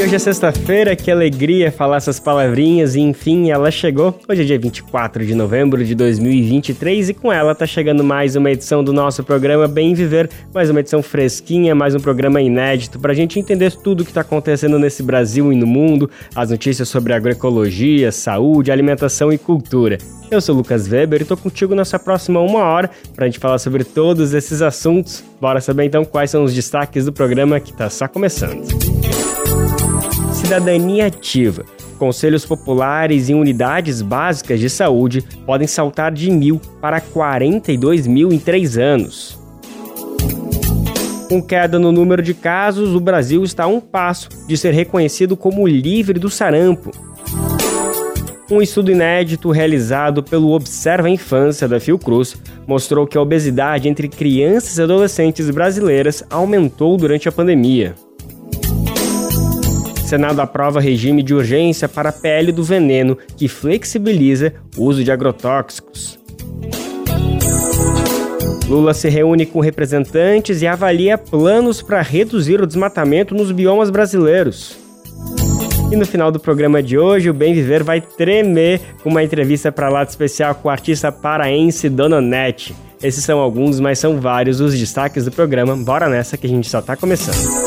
E hoje é sexta-feira, que alegria falar essas palavrinhas e enfim, ela chegou. Hoje é dia 24 de novembro de 2023 e com ela tá chegando mais uma edição do nosso programa Bem Viver, mais uma edição fresquinha, mais um programa inédito pra gente entender tudo que tá acontecendo nesse Brasil e no mundo, as notícias sobre agroecologia, saúde, alimentação e cultura. Eu sou o Lucas Weber e tô contigo nessa próxima uma hora pra gente falar sobre todos esses assuntos. Bora saber então quais são os destaques do programa que tá só começando. Cidadania ativa. Conselhos populares e unidades básicas de saúde podem saltar de mil para 42 mil em três anos. Com queda no número de casos, o Brasil está a um passo de ser reconhecido como livre do sarampo. Um estudo inédito realizado pelo Observa Infância da Fiocruz mostrou que a obesidade entre crianças e adolescentes brasileiras aumentou durante a pandemia. Senado aprova regime de urgência para a PL do veneno, que flexibiliza o uso de agrotóxicos. Lula se reúne com representantes e avalia planos para reduzir o desmatamento nos biomas brasileiros. E no final do programa de hoje, o Bem Viver vai tremer com uma entrevista para lado especial com o artista paraense Dona Nete. Esses são alguns, mas são vários os destaques do programa. Bora nessa que a gente só está começando.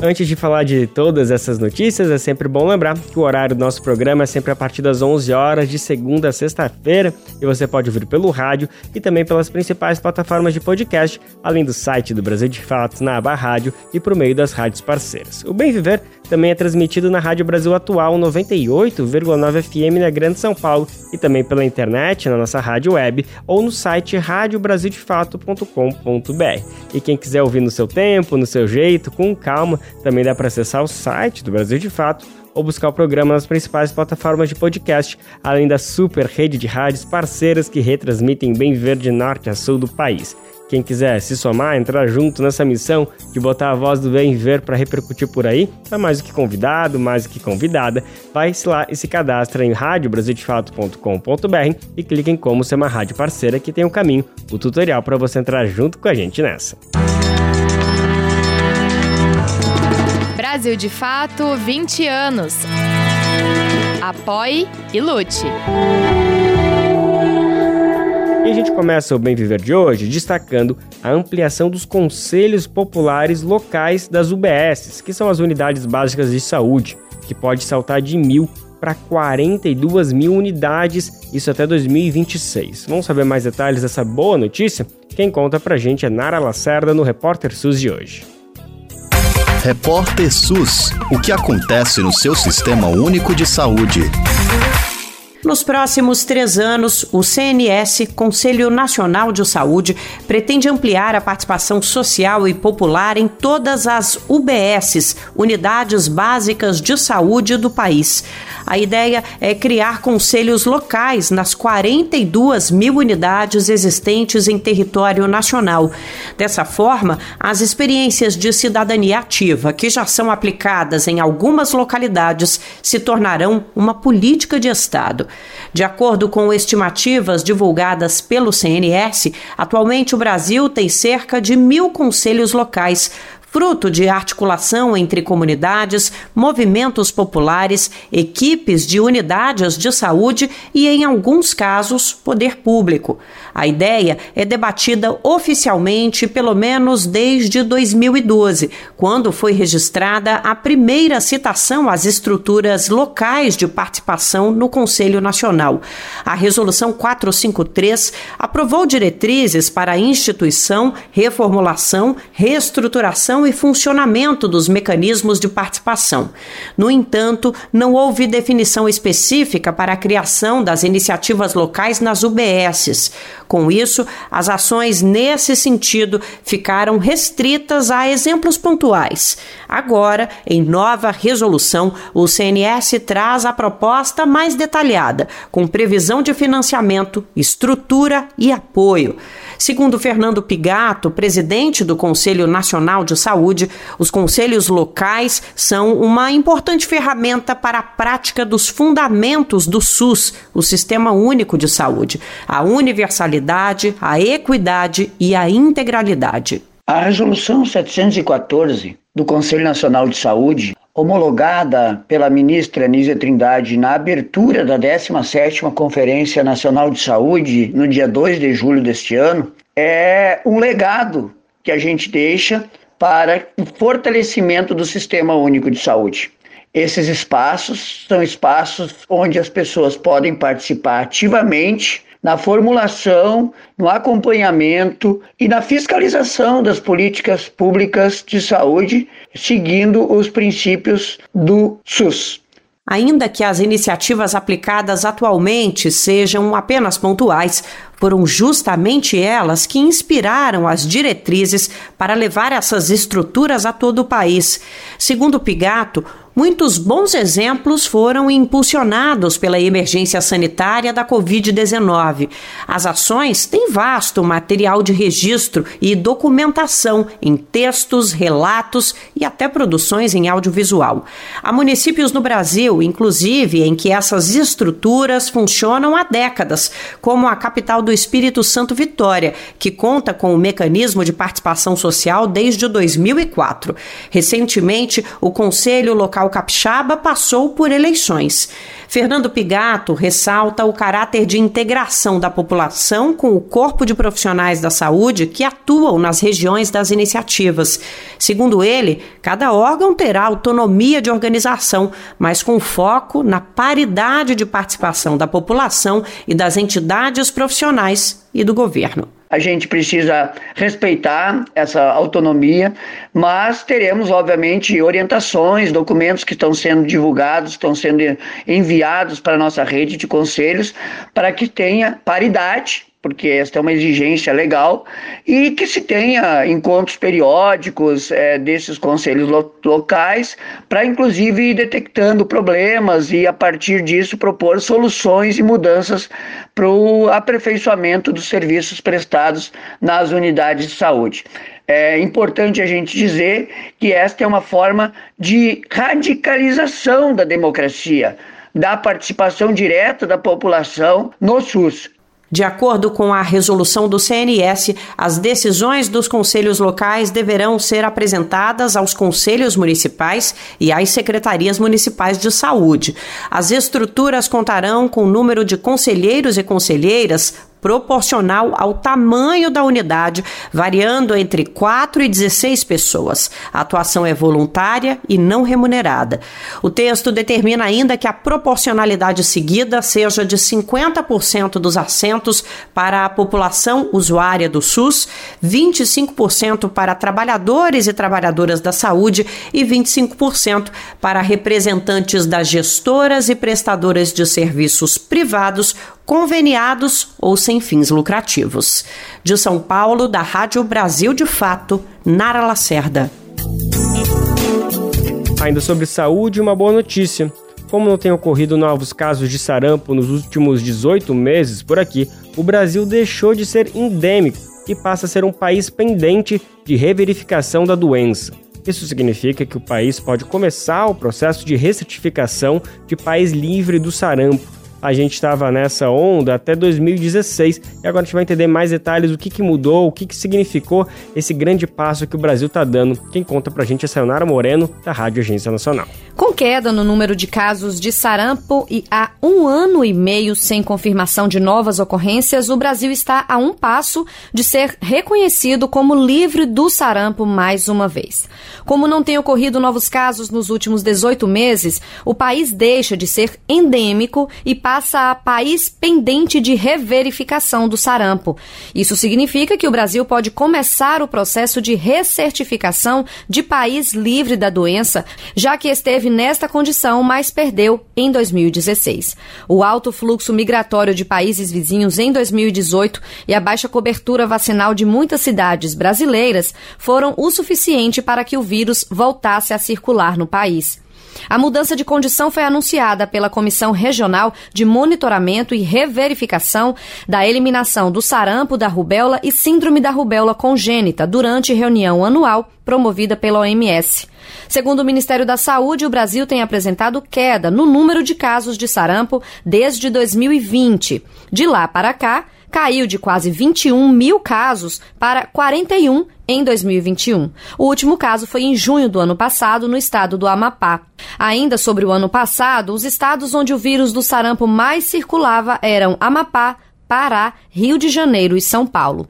Antes de falar de todas essas notícias, é sempre bom lembrar que o horário do nosso programa é sempre a partir das 11 horas de segunda a sexta-feira e você pode ouvir pelo rádio e também pelas principais plataformas de podcast, além do site do Brasil de Fatos na aba rádio e por meio das rádios parceiras. O Bem Viver também é transmitido na Rádio Brasil Atual 98,9 FM na Grande São Paulo e também pela internet na nossa rádio web ou no site radiobrasildefato.com.br. E quem quiser ouvir no seu tempo, no seu jeito, com calma, também dá para acessar o site do Brasil de Fato ou buscar o programa nas principais plataformas de podcast, além da super rede de rádios parceiras que retransmitem bem viver de norte a sul do país. Quem quiser se somar, entrar junto nessa missão de botar a voz do bem viver para repercutir por aí, é mais do que convidado, mais do que convidada, vai lá e se cadastra em radiobrasildefato.com.br e clique em como ser uma rádio parceira que tem o caminho, o tutorial para você entrar junto com a gente nessa. Brasil de Fato 20 anos. Apoie e lute. E a gente começa o Bem Viver de hoje destacando a ampliação dos conselhos populares locais das UBSs, que são as unidades básicas de saúde, que pode saltar de mil para 42 mil unidades, isso até 2026. Vamos saber mais detalhes dessa boa notícia? Quem conta pra gente é Nara Lacerda no Repórter SUS de hoje. Repórter SUS. O que acontece no seu sistema único de saúde? Nos próximos três anos, o CNS, Conselho Nacional de Saúde, pretende ampliar a participação social e popular em todas as UBSs, Unidades Básicas de Saúde do país. A ideia é criar conselhos locais nas 42 mil unidades existentes em território nacional. Dessa forma, as experiências de cidadania ativa, que já são aplicadas em algumas localidades, se tornarão uma política de Estado. De acordo com estimativas divulgadas pelo CNS, atualmente o Brasil tem cerca de mil conselhos locais, fruto de articulação entre comunidades, movimentos populares, equipes de unidades de saúde e, em alguns casos, poder público. A ideia é debatida oficialmente pelo menos desde 2012, quando foi registrada a primeira citação às estruturas locais de participação no Conselho Nacional. A Resolução 453 aprovou diretrizes para a instituição, reformulação, reestruturação e funcionamento dos mecanismos de participação. No entanto, não houve definição específica para a criação das iniciativas locais nas UBSs. Com isso, as ações nesse sentido ficaram restritas a exemplos pontuais. Agora, em nova resolução, o CNS traz a proposta mais detalhada, com previsão de financiamento, estrutura e apoio. Segundo Fernando Pigato, presidente do Conselho Nacional de Saúde, os conselhos locais são uma importante ferramenta para a prática dos fundamentos do SUS, o Sistema Único de Saúde, a universalidade, a equidade e a integralidade. A Resolução 714 do Conselho Nacional de Saúde, homologada pela ministra Nízia Trindade na abertura da 17ª Conferência Nacional de Saúde, no dia 2 de julho deste ano, é um legado que a gente deixa para o fortalecimento do Sistema Único de Saúde. Esses espaços são espaços onde as pessoas podem participar ativamente na formulação, no acompanhamento e na fiscalização das políticas públicas de saúde, seguindo os princípios do SUS. Ainda que as iniciativas aplicadas atualmente sejam apenas pontuais, foram justamente elas que inspiraram as diretrizes para levar essas estruturas a todo o país. Segundo Pigato, Muitos bons exemplos foram impulsionados pela emergência sanitária da Covid-19. As ações têm vasto material de registro e documentação em textos, relatos e até produções em audiovisual. Há municípios no Brasil, inclusive, em que essas estruturas funcionam há décadas, como a capital do Espírito Santo Vitória, que conta com o mecanismo de participação social desde 2004. Recentemente, o Conselho Local Capixaba passou por eleições. Fernando Pigato ressalta o caráter de integração da população com o corpo de profissionais da saúde que atuam nas regiões das iniciativas. Segundo ele, cada órgão terá autonomia de organização, mas com foco na paridade de participação da população e das entidades profissionais e do governo. A gente precisa respeitar essa autonomia, mas teremos, obviamente, orientações, documentos que estão sendo divulgados, estão sendo enviados para a nossa rede de conselhos, para que tenha paridade porque esta é uma exigência legal, e que se tenha encontros periódicos é, desses conselhos lo locais, para inclusive ir detectando problemas e, a partir disso, propor soluções e mudanças para o aperfeiçoamento dos serviços prestados nas unidades de saúde. É importante a gente dizer que esta é uma forma de radicalização da democracia, da participação direta da população no SUS. De acordo com a resolução do CNS, as decisões dos conselhos locais deverão ser apresentadas aos conselhos municipais e às secretarias municipais de saúde. As estruturas contarão com o número de conselheiros e conselheiras proporcional ao tamanho da unidade, variando entre 4 e 16 pessoas. A atuação é voluntária e não remunerada. O texto determina ainda que a proporcionalidade seguida seja de 50% dos assentos para a população usuária do SUS, 25% para trabalhadores e trabalhadoras da saúde e 25% para representantes das gestoras e prestadoras de serviços privados conveniados ou sem fins lucrativos. De São Paulo, da Rádio Brasil de Fato, Nara Lacerda. Ainda sobre saúde, uma boa notícia. Como não tem ocorrido novos casos de sarampo nos últimos 18 meses por aqui, o Brasil deixou de ser endêmico e passa a ser um país pendente de reverificação da doença. Isso significa que o país pode começar o processo de recertificação de país livre do sarampo a gente estava nessa onda até 2016 e agora a gente vai entender mais detalhes do que, que mudou, o que, que significou esse grande passo que o Brasil está dando. Quem conta pra gente é Sayonara Moreno, da Rádio Agência Nacional. Com queda no número de casos de sarampo e há um ano e meio sem confirmação de novas ocorrências, o Brasil está a um passo de ser reconhecido como livre do sarampo mais uma vez. Como não tem ocorrido novos casos nos últimos 18 meses, o país deixa de ser endêmico e a país pendente de reverificação do sarampo. Isso significa que o Brasil pode começar o processo de recertificação de país livre da doença, já que esteve nesta condição, mas perdeu em 2016. O alto fluxo migratório de países vizinhos em 2018 e a baixa cobertura vacinal de muitas cidades brasileiras foram o suficiente para que o vírus voltasse a circular no país. A mudança de condição foi anunciada pela Comissão Regional de Monitoramento e Reverificação da Eliminação do Sarampo, da Rubéola e Síndrome da Rubéola Congênita durante reunião anual promovida pela OMS. Segundo o Ministério da Saúde, o Brasil tem apresentado queda no número de casos de sarampo desde 2020. De lá para cá, caiu de quase 21 mil casos para 41 em 2021. O último caso foi em junho do ano passado, no estado do Amapá. Ainda sobre o ano passado, os estados onde o vírus do sarampo mais circulava eram Amapá, Pará, Rio de Janeiro e São Paulo.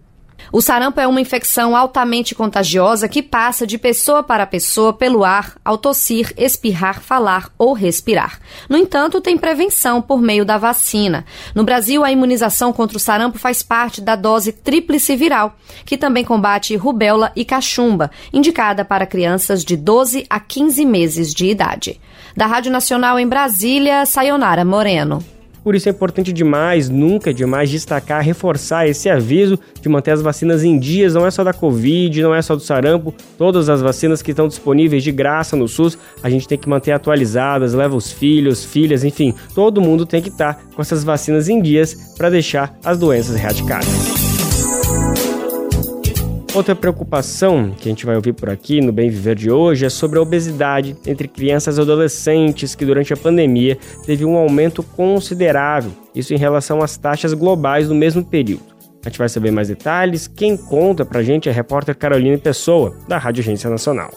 O sarampo é uma infecção altamente contagiosa que passa de pessoa para pessoa pelo ar, ao tossir, espirrar, falar ou respirar. No entanto, tem prevenção por meio da vacina. No Brasil, a imunização contra o sarampo faz parte da dose tríplice viral, que também combate rubéola e cachumba, indicada para crianças de 12 a 15 meses de idade. Da Rádio Nacional em Brasília, Sayonara Moreno. Por isso é importante demais, nunca é demais, destacar, reforçar esse aviso de manter as vacinas em dias, não é só da Covid, não é só do sarampo, todas as vacinas que estão disponíveis de graça no SUS, a gente tem que manter atualizadas, leva os filhos, filhas, enfim, todo mundo tem que estar com essas vacinas em dias para deixar as doenças erradicadas. Outra preocupação que a gente vai ouvir por aqui no Bem Viver de hoje é sobre a obesidade entre crianças e adolescentes, que durante a pandemia teve um aumento considerável, isso em relação às taxas globais no mesmo período. A gente vai saber mais detalhes. Quem conta pra gente é a repórter Caroline Pessoa, da Rádio Agência Nacional.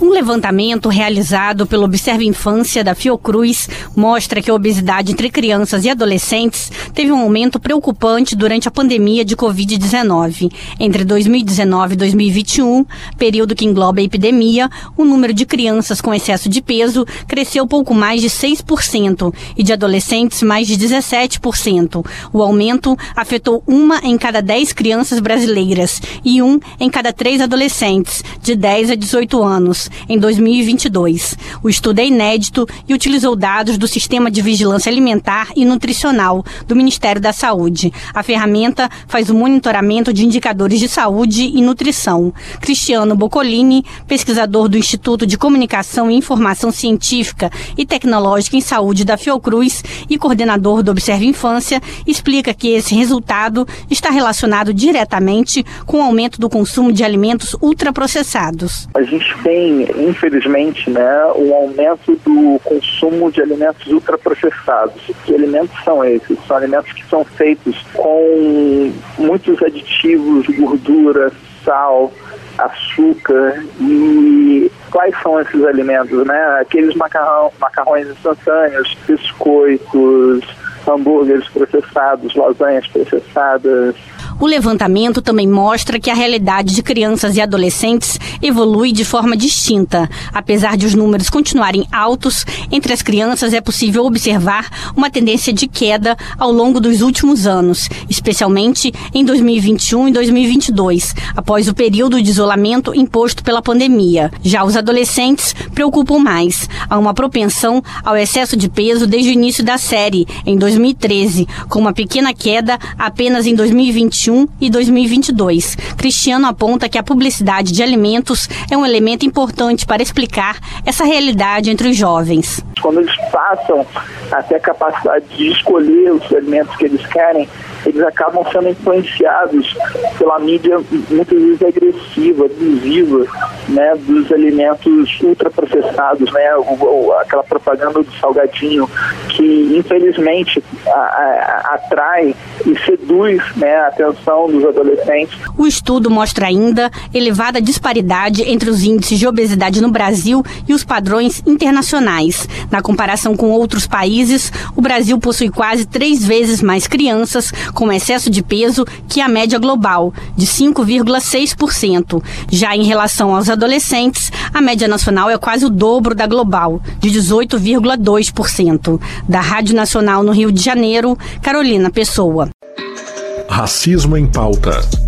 Um levantamento realizado pelo Observe Infância da Fiocruz mostra que a obesidade entre crianças e adolescentes teve um aumento preocupante durante a pandemia de Covid-19. Entre 2019 e 2021, período que engloba a epidemia, o número de crianças com excesso de peso cresceu pouco mais de 6% e de adolescentes mais de 17%. O aumento afetou uma em cada 10 crianças brasileiras e um em cada três adolescentes, de 10 a 18 anos em 2022. O estudo é inédito e utilizou dados do Sistema de Vigilância Alimentar e Nutricional do Ministério da Saúde. A ferramenta faz o monitoramento de indicadores de saúde e nutrição. Cristiano Boccolini, pesquisador do Instituto de Comunicação e Informação Científica e Tecnológica em Saúde da Fiocruz e coordenador do Observe Infância, explica que esse resultado está relacionado diretamente com o aumento do consumo de alimentos ultraprocessados. A gente tem infelizmente, né, um aumento do consumo de alimentos ultraprocessados. Que alimentos são esses? São alimentos que são feitos com muitos aditivos, gordura, sal, açúcar e quais são esses alimentos, né? Aqueles macarrão, macarrões instantâneos, biscoitos, hambúrgueres processados, lasanhas processadas, o levantamento também mostra que a realidade de crianças e adolescentes evolui de forma distinta. Apesar de os números continuarem altos, entre as crianças é possível observar uma tendência de queda ao longo dos últimos anos, especialmente em 2021 e 2022, após o período de isolamento imposto pela pandemia. Já os adolescentes preocupam mais. Há uma propensão ao excesso de peso desde o início da série, em 2013, com uma pequena queda apenas em 2021 2021 e 2022. Cristiano aponta que a publicidade de alimentos é um elemento importante para explicar essa realidade entre os jovens. Quando eles passam a ter a capacidade de escolher os alimentos que eles querem, eles acabam sendo influenciados pela mídia muitas vezes agressiva, abusiva, né, dos alimentos ultraprocessados, né, aquela propaganda do salgadinho que infelizmente a, a, atrai e seduz né, a atenção dos adolescentes. O estudo mostra ainda elevada disparidade entre os índices de obesidade no Brasil e os padrões internacionais. Na comparação com outros países, o Brasil possui quase três vezes mais crianças com excesso de peso que a média global, de 5,6%. Já em relação aos adolescentes, a média nacional é quase o dobro da global, de 18,2%. Da Rádio Nacional no Rio de Janeiro, Carolina Pessoa. Racismo em pauta.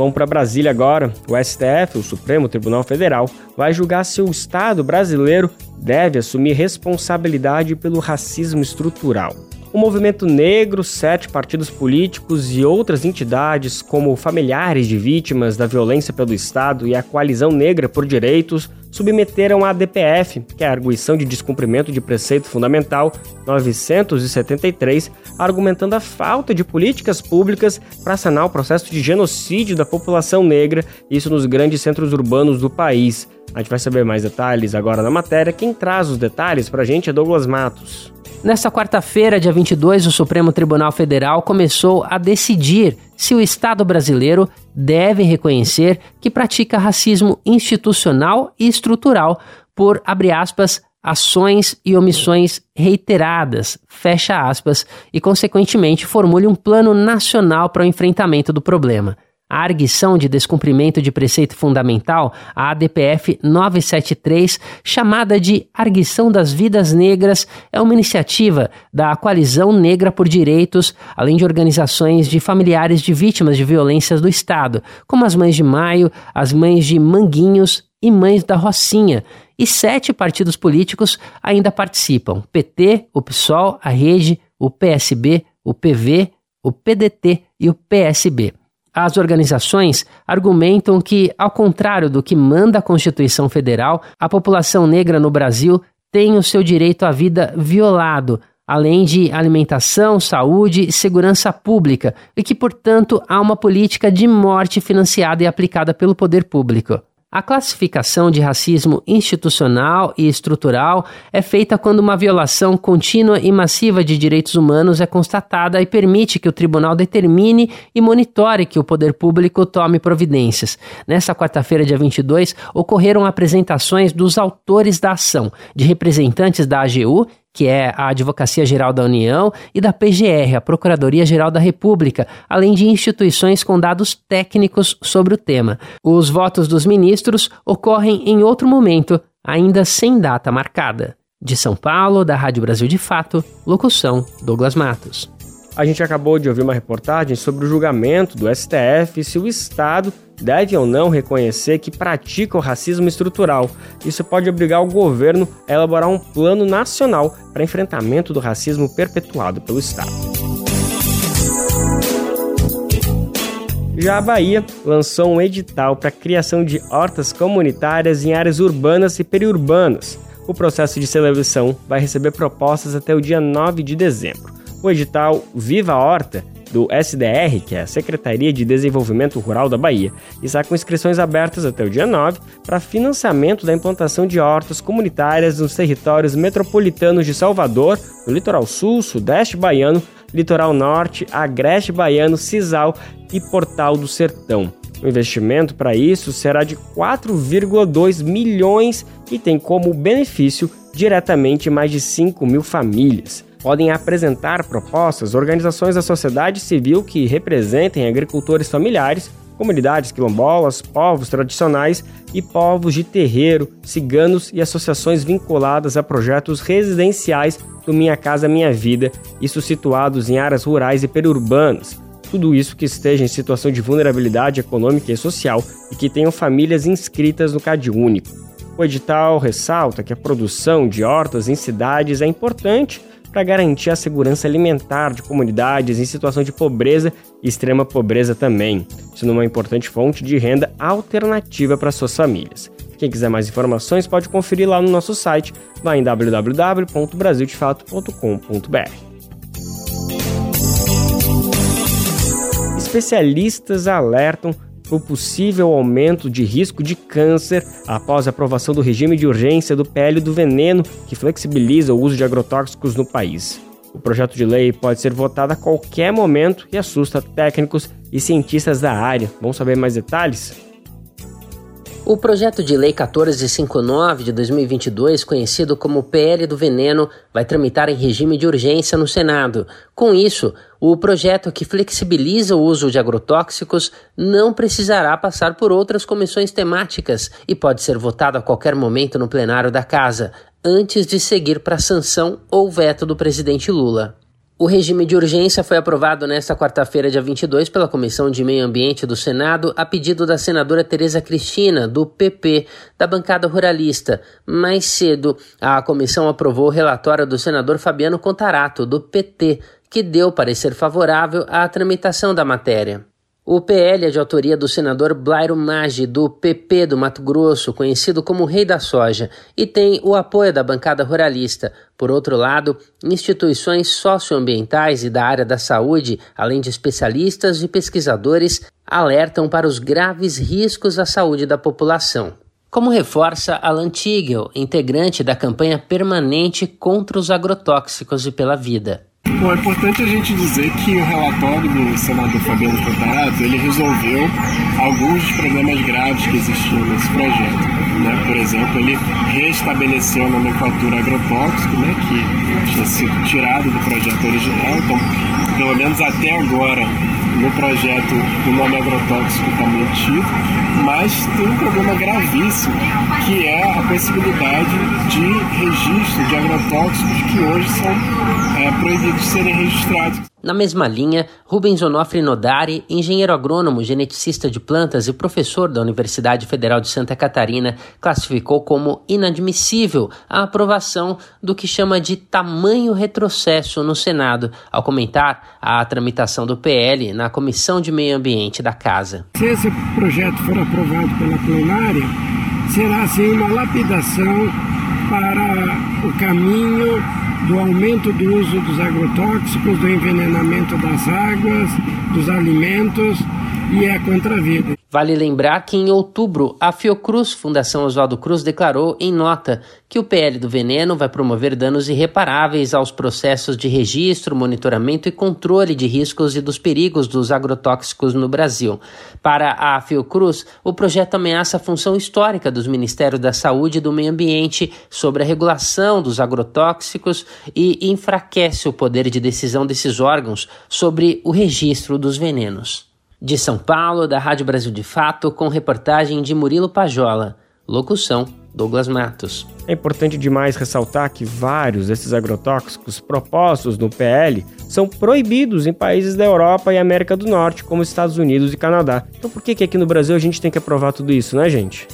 Vamos para Brasília agora. O STF, o Supremo Tribunal Federal, vai julgar se o Estado brasileiro deve assumir responsabilidade pelo racismo estrutural. O movimento negro, sete partidos políticos e outras entidades, como familiares de vítimas da violência pelo Estado e a Coalizão Negra por Direitos, submeteram à DPF, que é a Arguição de Descumprimento de Preceito Fundamental 973, argumentando a falta de políticas públicas para sanar o processo de genocídio da população negra, isso nos grandes centros urbanos do país. A gente vai saber mais detalhes agora na matéria. Quem traz os detalhes para a gente é Douglas Matos. Nesta quarta-feira, dia 22, o Supremo Tribunal Federal começou a decidir se o Estado brasileiro deve reconhecer que pratica racismo institucional e estrutural por, abre aspas, ações e omissões reiteradas, fecha aspas, e, consequentemente, formule um plano nacional para o enfrentamento do problema. A arguição de descumprimento de preceito fundamental, a ADPF 973, chamada de Arguição das Vidas Negras, é uma iniciativa da Coalizão Negra por Direitos, além de organizações de familiares de vítimas de violências do Estado, como as Mães de Maio, as Mães de Manguinhos e Mães da Rocinha. E sete partidos políticos ainda participam: PT, o PSOL, a Rede, o PSB, o PV, o PDT e o PSB. As organizações argumentam que, ao contrário do que manda a Constituição Federal, a população negra no Brasil tem o seu direito à vida violado, além de alimentação, saúde e segurança pública, e que, portanto, há uma política de morte financiada e aplicada pelo poder público. A classificação de racismo institucional e estrutural é feita quando uma violação contínua e massiva de direitos humanos é constatada e permite que o tribunal determine e monitore que o poder público tome providências. Nesta quarta-feira, dia 22, ocorreram apresentações dos autores da ação, de representantes da AGU que é a Advocacia Geral da União, e da PGR, a Procuradoria Geral da República, além de instituições com dados técnicos sobre o tema. Os votos dos ministros ocorrem em outro momento, ainda sem data marcada. De São Paulo, da Rádio Brasil de Fato, locução Douglas Matos. A gente acabou de ouvir uma reportagem sobre o julgamento do STF se o Estado deve ou não reconhecer que pratica o racismo estrutural. Isso pode obrigar o governo a elaborar um plano nacional para enfrentamento do racismo perpetuado pelo Estado. Já a Bahia lançou um edital para a criação de hortas comunitárias em áreas urbanas e periurbanas. O processo de seleção vai receber propostas até o dia 9 de dezembro. O edital Viva Horta do SDR, que é a Secretaria de Desenvolvimento Rural da Bahia, está com inscrições abertas até o dia 9 para financiamento da implantação de hortas comunitárias nos territórios metropolitanos de Salvador, no litoral sul, sudeste baiano, litoral norte, agreste baiano, Cisal e Portal do Sertão. O investimento para isso será de 4,2 milhões e tem como benefício diretamente mais de 5 mil famílias podem apresentar propostas organizações da sociedade civil que representem agricultores familiares, comunidades quilombolas, povos tradicionais e povos de terreiro, ciganos e associações vinculadas a projetos residenciais do Minha Casa Minha Vida, isso situados em áreas rurais e periurbanas. Tudo isso que esteja em situação de vulnerabilidade econômica e social e que tenham famílias inscritas no CAD Único. O edital ressalta que a produção de hortas em cidades é importante para garantir a segurança alimentar de comunidades em situação de pobreza e extrema pobreza também, sendo uma importante fonte de renda alternativa para suas famílias. Quem quiser mais informações pode conferir lá no nosso site, lá em www.brasildefato.com.br. Especialistas alertam o possível aumento de risco de câncer após a aprovação do regime de urgência do PL do veneno, que flexibiliza o uso de agrotóxicos no país. O projeto de lei pode ser votado a qualquer momento e assusta técnicos e cientistas da área. Vamos saber mais detalhes? O projeto de lei 1459 de 2022, conhecido como PL do Veneno, vai tramitar em regime de urgência no Senado. Com isso, o projeto que flexibiliza o uso de agrotóxicos não precisará passar por outras comissões temáticas e pode ser votado a qualquer momento no plenário da Casa, antes de seguir para sanção ou veto do presidente Lula. O regime de urgência foi aprovado nesta quarta-feira, dia 22, pela Comissão de Meio Ambiente do Senado, a pedido da senadora Tereza Cristina, do PP, da bancada ruralista. Mais cedo, a comissão aprovou o relatório do senador Fabiano Contarato, do PT, que deu parecer favorável à tramitação da matéria. O PL é de autoria do senador Blairo Maggi, do PP do Mato Grosso, conhecido como Rei da Soja, e tem o apoio da bancada ruralista. Por outro lado, instituições socioambientais e da área da saúde, além de especialistas e pesquisadores, alertam para os graves riscos à saúde da população. Como reforça Alan Tigel, integrante da campanha permanente contra os agrotóxicos e pela vida. Bom, é importante a gente dizer que o relatório do senador Fabiano Contarato, ele resolveu alguns dos problemas graves que existiam nesse projeto. Né? Por exemplo, ele restabeleceu a nomenclatura agrotóxico, né? que tinha sido tirado do projeto original, então, pelo menos até agora, no projeto o nome agrotóxico está mantido, mas tem um problema gravíssimo, que é a possibilidade de registro de agrotóxicos que hoje são é, proibidos de serem registrados. Na mesma linha, Rubens Onofre Nodari, engenheiro agrônomo, geneticista de plantas e professor da Universidade Federal de Santa Catarina, classificou como inadmissível a aprovação do que chama de tamanho retrocesso no Senado, ao comentar a tramitação do PL na Comissão de Meio Ambiente da Casa. Se esse projeto for aprovado pela plenária, será assim uma lapidação para o caminho do aumento do uso dos agrotóxicos, do envenenamento das águas, dos alimentos e é contra a vida. Vale lembrar que em outubro, a Fiocruz, Fundação Oswaldo Cruz, declarou em nota que o PL do veneno vai promover danos irreparáveis aos processos de registro, monitoramento e controle de riscos e dos perigos dos agrotóxicos no Brasil. Para a Fiocruz, o projeto ameaça a função histórica dos Ministérios da Saúde e do Meio Ambiente sobre a regulação dos agrotóxicos e enfraquece o poder de decisão desses órgãos sobre o registro dos venenos. De São Paulo, da Rádio Brasil de Fato, com reportagem de Murilo Pajola. Locução: Douglas Matos. É importante demais ressaltar que vários desses agrotóxicos propostos no PL são proibidos em países da Europa e América do Norte, como Estados Unidos e Canadá. Então por que, que aqui no Brasil a gente tem que aprovar tudo isso, né, gente?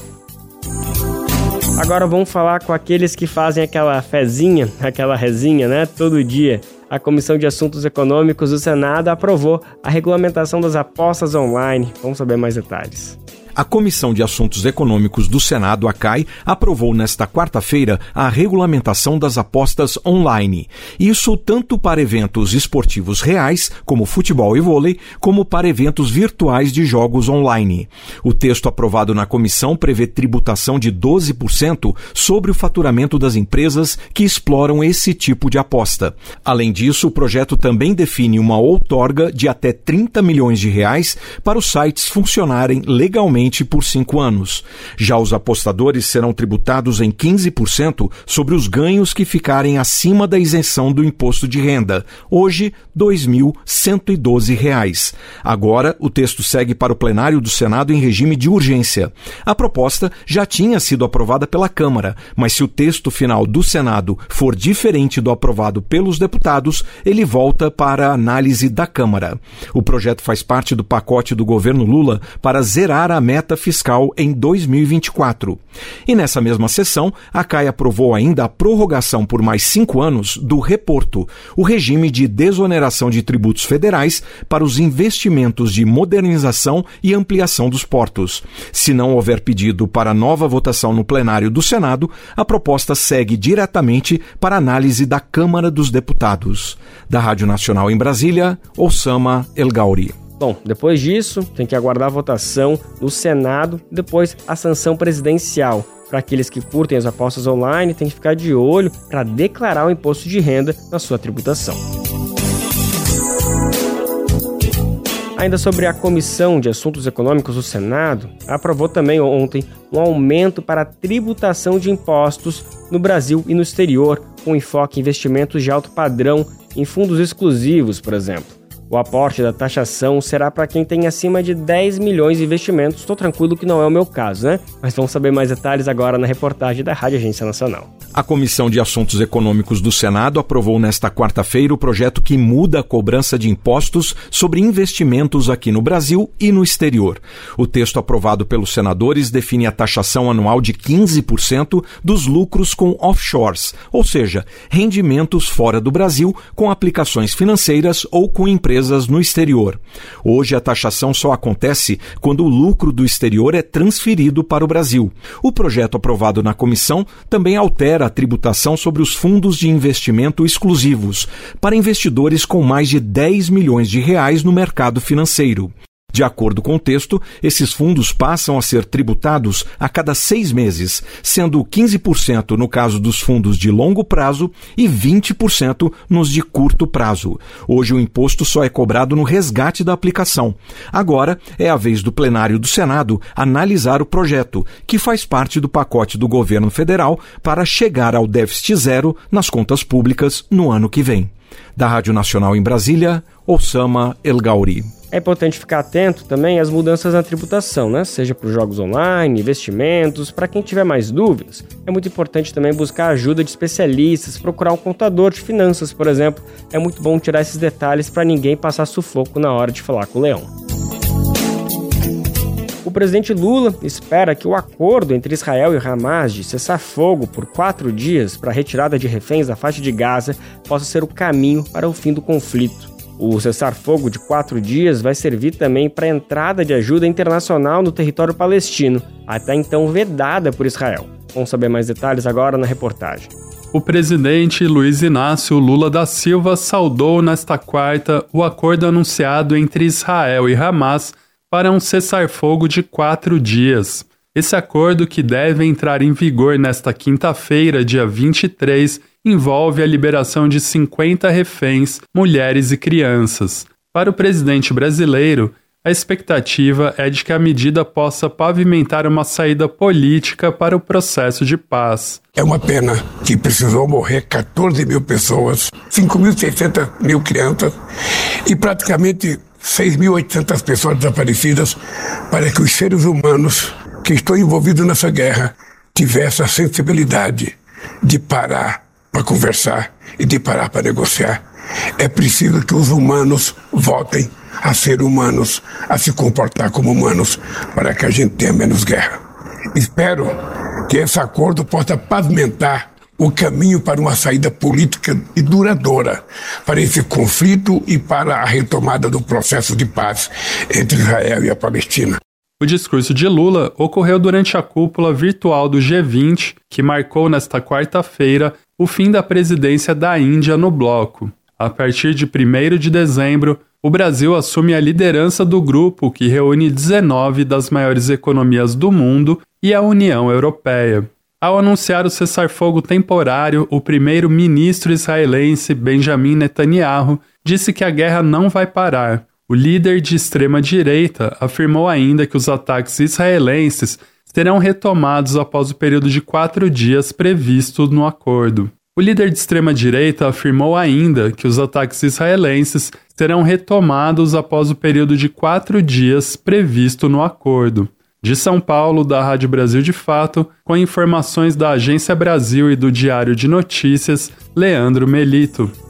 Agora vamos falar com aqueles que fazem aquela fezinha, aquela rezinha, né, todo dia a Comissão de Assuntos Econômicos do Senado aprovou a regulamentação das apostas online. Vamos saber mais detalhes. A Comissão de Assuntos Econômicos do Senado, a CAI, aprovou nesta quarta-feira a regulamentação das apostas online. Isso tanto para eventos esportivos reais, como futebol e vôlei, como para eventos virtuais de jogos online. O texto aprovado na comissão prevê tributação de 12% sobre o faturamento das empresas que exploram esse tipo de aposta. Além disso, o projeto também define uma outorga de até 30 milhões de reais para os sites funcionarem legalmente por cinco anos. Já os apostadores serão tributados em 15% sobre os ganhos que ficarem acima da isenção do imposto de renda, hoje R$ 2.112. Agora, o texto segue para o plenário do Senado em regime de urgência. A proposta já tinha sido aprovada pela Câmara, mas se o texto final do Senado for diferente do aprovado pelos deputados, ele volta para a análise da Câmara. O projeto faz parte do pacote do governo Lula para zerar a meta meta fiscal em 2024. E nessa mesma sessão, a CAI aprovou ainda a prorrogação por mais cinco anos do reporto, o regime de desoneração de tributos federais para os investimentos de modernização e ampliação dos portos. Se não houver pedido para nova votação no plenário do Senado, a proposta segue diretamente para análise da Câmara dos Deputados. Da Rádio Nacional em Brasília, Osama El Gauri. Bom, depois disso, tem que aguardar a votação no Senado e depois a sanção presidencial. Para aqueles que curtem as apostas online, tem que ficar de olho para declarar o imposto de renda na sua tributação. Ainda sobre a Comissão de Assuntos Econômicos do Senado, aprovou também ontem um aumento para a tributação de impostos no Brasil e no exterior, com enfoque em investimentos de alto padrão em fundos exclusivos, por exemplo. O aporte da taxação será para quem tem acima de 10 milhões de investimentos. Estou tranquilo que não é o meu caso, né? Mas vamos saber mais detalhes agora na reportagem da Rádio Agência Nacional. A Comissão de Assuntos Econômicos do Senado aprovou nesta quarta-feira o projeto que muda a cobrança de impostos sobre investimentos aqui no Brasil e no exterior. O texto aprovado pelos senadores define a taxação anual de 15% dos lucros com offshores, ou seja, rendimentos fora do Brasil com aplicações financeiras ou com empresas no exterior. Hoje a taxação só acontece quando o lucro do exterior é transferido para o Brasil. O projeto aprovado na comissão também altera a tributação sobre os fundos de investimento exclusivos para investidores com mais de 10 milhões de reais no mercado financeiro. De acordo com o texto, esses fundos passam a ser tributados a cada seis meses, sendo 15% no caso dos fundos de longo prazo e 20% nos de curto prazo. Hoje o imposto só é cobrado no resgate da aplicação. Agora é a vez do plenário do Senado analisar o projeto, que faz parte do pacote do governo federal para chegar ao déficit zero nas contas públicas no ano que vem. Da Rádio Nacional em Brasília, Osama El Gauri. É importante ficar atento também às mudanças na tributação, né? Seja para os jogos online, investimentos. Para quem tiver mais dúvidas, é muito importante também buscar ajuda de especialistas, procurar um contador de finanças, por exemplo. É muito bom tirar esses detalhes para ninguém passar sufoco na hora de falar com o leão. O presidente Lula espera que o acordo entre Israel e Hamas de cessar fogo por quatro dias para a retirada de reféns da faixa de Gaza possa ser o caminho para o fim do conflito. O cessar-fogo de quatro dias vai servir também para a entrada de ajuda internacional no território palestino, até então vedada por Israel. Vamos saber mais detalhes agora na reportagem. O presidente Luiz Inácio Lula da Silva saudou nesta quarta o acordo anunciado entre Israel e Hamas para um cessar-fogo de quatro dias. Esse acordo, que deve entrar em vigor nesta quinta-feira, dia 23, envolve a liberação de 50 reféns, mulheres e crianças. Para o presidente brasileiro, a expectativa é de que a medida possa pavimentar uma saída política para o processo de paz. É uma pena que precisou morrer 14 mil pessoas, 5.600 mil crianças e praticamente 6.800 pessoas desaparecidas para que os seres humanos que estão envolvidos nessa guerra tivessem a sensibilidade de parar para conversar e de parar para negociar. É preciso que os humanos voltem a ser humanos, a se comportar como humanos, para que a gente tenha menos guerra. Espero que esse acordo possa pavimentar o caminho para uma saída política e duradoura para esse conflito e para a retomada do processo de paz entre Israel e a Palestina. O discurso de Lula ocorreu durante a cúpula virtual do G20, que marcou nesta quarta-feira o fim da presidência da Índia no bloco. A partir de 1 de dezembro, o Brasil assume a liderança do grupo que reúne 19 das maiores economias do mundo e a União Europeia. Ao anunciar o cessar-fogo temporário, o primeiro-ministro israelense Benjamin Netanyahu disse que a guerra não vai parar. O líder de extrema-direita afirmou ainda que os ataques israelenses serão retomados após o período de quatro dias previsto no acordo. O líder de extrema-direita afirmou ainda que os ataques israelenses serão retomados após o período de quatro dias previsto no acordo. De São Paulo, da Rádio Brasil de Fato, com informações da Agência Brasil e do Diário de Notícias, Leandro Melito.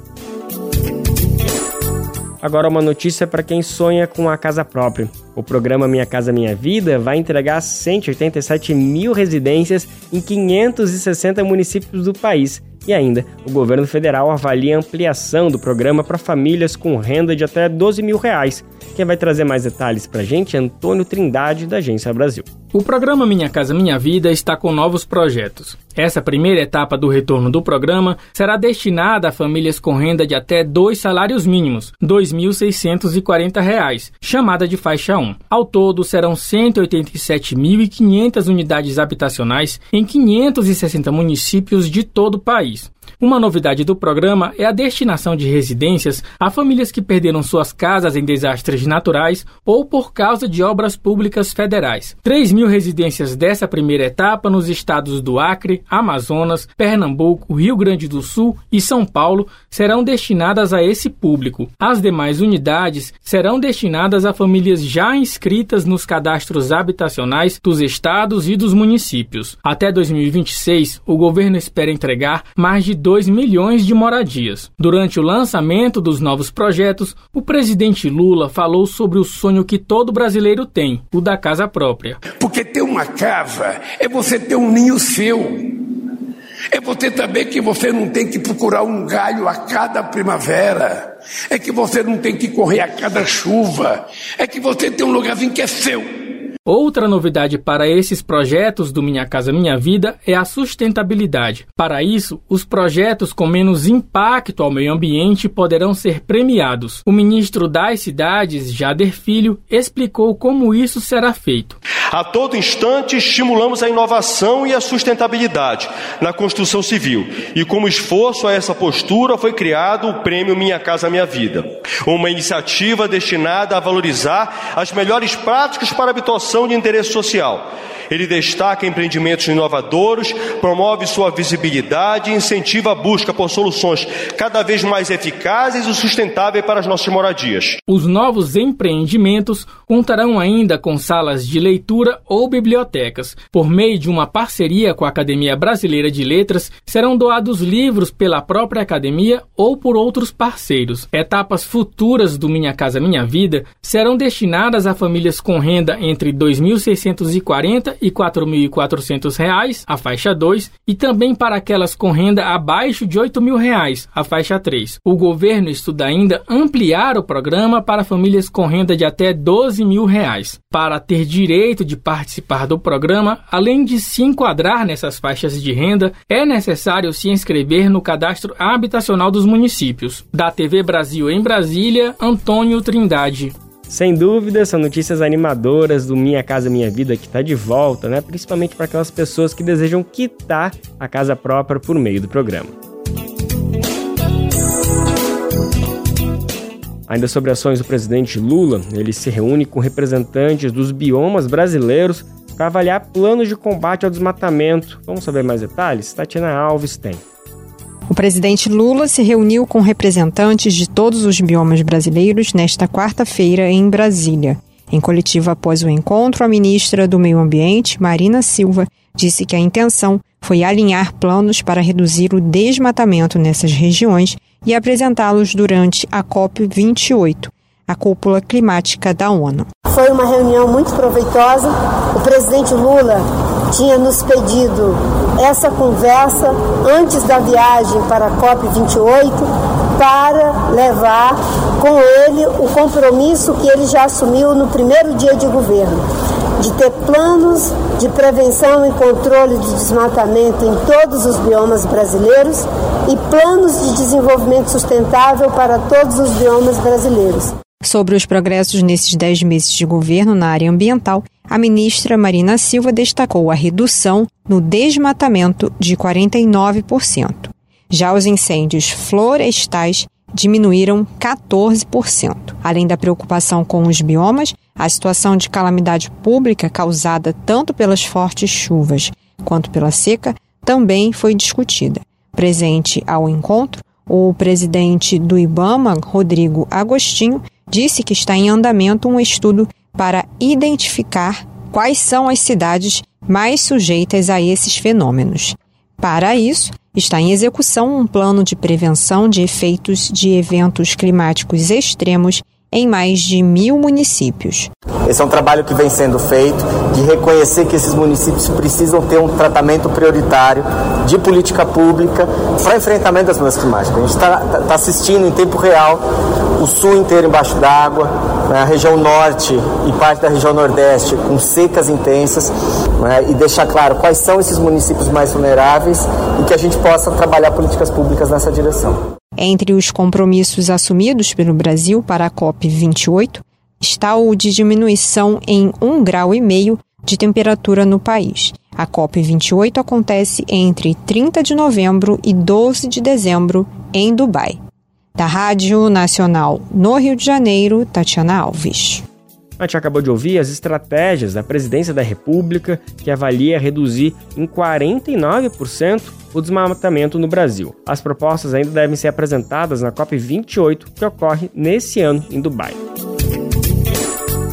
Agora uma notícia para quem sonha com a casa própria. O programa Minha Casa Minha Vida vai entregar 187 mil residências em 560 municípios do país. E ainda, o governo federal avalia a ampliação do programa para famílias com renda de até 12 mil reais. Quem vai trazer mais detalhes para a gente é Antônio Trindade, da Agência Brasil. O programa Minha Casa Minha Vida está com novos projetos. Essa primeira etapa do retorno do programa será destinada a famílias com renda de até dois salários mínimos, R$ 2.640, chamada de faixa 1. Ao todo, serão 187.500 unidades habitacionais em 560 municípios de todo o país. Peace. Uma novidade do programa é a destinação de residências a famílias que perderam suas casas em desastres naturais ou por causa de obras públicas federais. 3 mil residências dessa primeira etapa nos estados do Acre, Amazonas, Pernambuco, Rio Grande do Sul e São Paulo serão destinadas a esse público. As demais unidades serão destinadas a famílias já inscritas nos cadastros habitacionais dos estados e dos municípios. Até 2026, o governo espera entregar mais de 2 milhões de moradias. Durante o lançamento dos novos projetos, o presidente Lula falou sobre o sonho que todo brasileiro tem, o da casa própria. Porque ter uma casa é você ter um ninho seu. É você saber que você não tem que procurar um galho a cada primavera. É que você não tem que correr a cada chuva. É que você tem um lugarzinho que é seu. Outra novidade para esses projetos do Minha Casa Minha Vida é a sustentabilidade. Para isso, os projetos com menos impacto ao meio ambiente poderão ser premiados. O ministro das Cidades, Jader Filho, explicou como isso será feito. A todo instante, estimulamos a inovação e a sustentabilidade na construção civil. E como esforço a essa postura, foi criado o Prêmio Minha Casa Minha Vida, uma iniciativa destinada a valorizar as melhores práticas para habitação de interesse social. Ele destaca empreendimentos inovadores, promove sua visibilidade e incentiva a busca por soluções cada vez mais eficazes e sustentáveis para as nossas moradias. Os novos empreendimentos contarão ainda com salas de leitura ou bibliotecas. Por meio de uma parceria com a Academia Brasileira de Letras, serão doados livros pela própria academia ou por outros parceiros. Etapas futuras do Minha Casa Minha Vida serão destinadas a famílias com renda entre 2.640 e R$ 4.400, a faixa 2, e também para aquelas com renda abaixo de R$ 8.000, a faixa 3. O governo estuda ainda ampliar o programa para famílias com renda de até 12 mil reais. Para ter direito de participar do programa, além de se enquadrar nessas faixas de renda, é necessário se inscrever no cadastro habitacional dos municípios. Da TV Brasil em Brasília, Antônio Trindade. Sem dúvida, são notícias animadoras do Minha Casa Minha Vida que está de volta, né? Principalmente para aquelas pessoas que desejam quitar a casa própria por meio do programa. Ainda sobre ações do presidente Lula, ele se reúne com representantes dos biomas brasileiros para avaliar planos de combate ao desmatamento. Vamos saber mais detalhes? Tatiana Alves tem. O presidente Lula se reuniu com representantes de todos os biomas brasileiros nesta quarta-feira em Brasília. Em coletiva após o encontro, a ministra do Meio Ambiente, Marina Silva, disse que a intenção foi alinhar planos para reduzir o desmatamento nessas regiões e apresentá-los durante a COP28, a cúpula climática da ONU. Foi uma reunião muito proveitosa. O presidente Lula tinha nos pedido essa conversa antes da viagem para a COP28 para levar com ele o compromisso que ele já assumiu no primeiro dia de governo, de ter planos de prevenção e controle de desmatamento em todos os biomas brasileiros e planos de desenvolvimento sustentável para todos os biomas brasileiros. Sobre os progressos nesses dez meses de governo na área ambiental, a ministra Marina Silva destacou a redução no desmatamento de 49%. Já os incêndios florestais diminuíram 14%. Além da preocupação com os biomas, a situação de calamidade pública causada tanto pelas fortes chuvas quanto pela seca também foi discutida. Presente ao encontro, o presidente do IBAMA, Rodrigo Agostinho, disse que está em andamento um estudo para identificar quais são as cidades mais sujeitas a esses fenômenos. Para isso, está em execução um plano de prevenção de efeitos de eventos climáticos extremos em mais de mil municípios. Esse é um trabalho que vem sendo feito de reconhecer que esses municípios precisam ter um tratamento prioritário de política pública para enfrentamento das mudanças climáticas. A gente está tá assistindo em tempo real o sul inteiro embaixo d'água, né, a região norte e parte da região nordeste com secas intensas, né, e deixar claro quais são esses municípios mais vulneráveis e que a gente possa trabalhar políticas públicas nessa direção. Entre os compromissos assumidos pelo Brasil para a COP28 está o de diminuição em um grau meio de temperatura no país. A COP28 acontece entre 30 de novembro e 12 de dezembro em Dubai. Da Rádio Nacional no Rio de Janeiro, Tatiana Alves. A gente acabou de ouvir as estratégias da Presidência da República, que avalia reduzir em 49% o desmatamento no Brasil. As propostas ainda devem ser apresentadas na COP28, que ocorre nesse ano em Dubai.